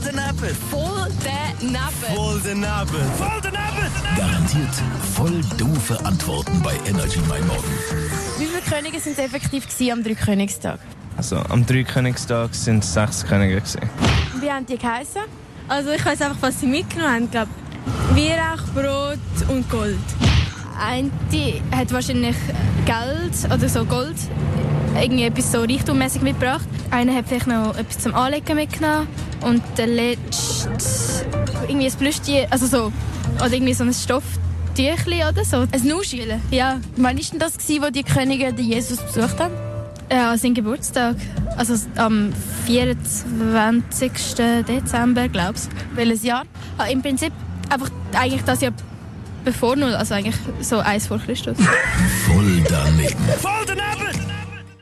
Voll daneben. Voll daneben. Voll daneben. Voll daneben. Garantiert voll doofe Antworten bei Energy Mein Morgen. Wie viele Könige sind es effektiv am Dreikönigstag? Also am Dreikönigstag sind es sechs Könige. Gewesen. Wie haben die geheißen? Also ich weiß einfach, was sie mitgenommen haben. Ich glaube, Weihrauch, Brot und Gold. Eine hat wahrscheinlich Geld oder so Gold, irgendwie etwas so reichtummäßig mitgebracht. Einer hat vielleicht noch etwas zum Anlegen mitgenommen und der letzte irgendwie ein Plüschtier, also so, oder irgendwie so ein Stofftüchli oder so. Ein Nuschile? Ja. Wann war denn das, gewesen, wo die Könige den Jesus besucht haben? Ja, sein Geburtstag. Also am 24. Dezember, glaube ich. Welches Jahr? Ja, Im Prinzip einfach eigentlich das Jahr bevor null, also eigentlich so eins vor Christus. Voll daneben. Voll daneben.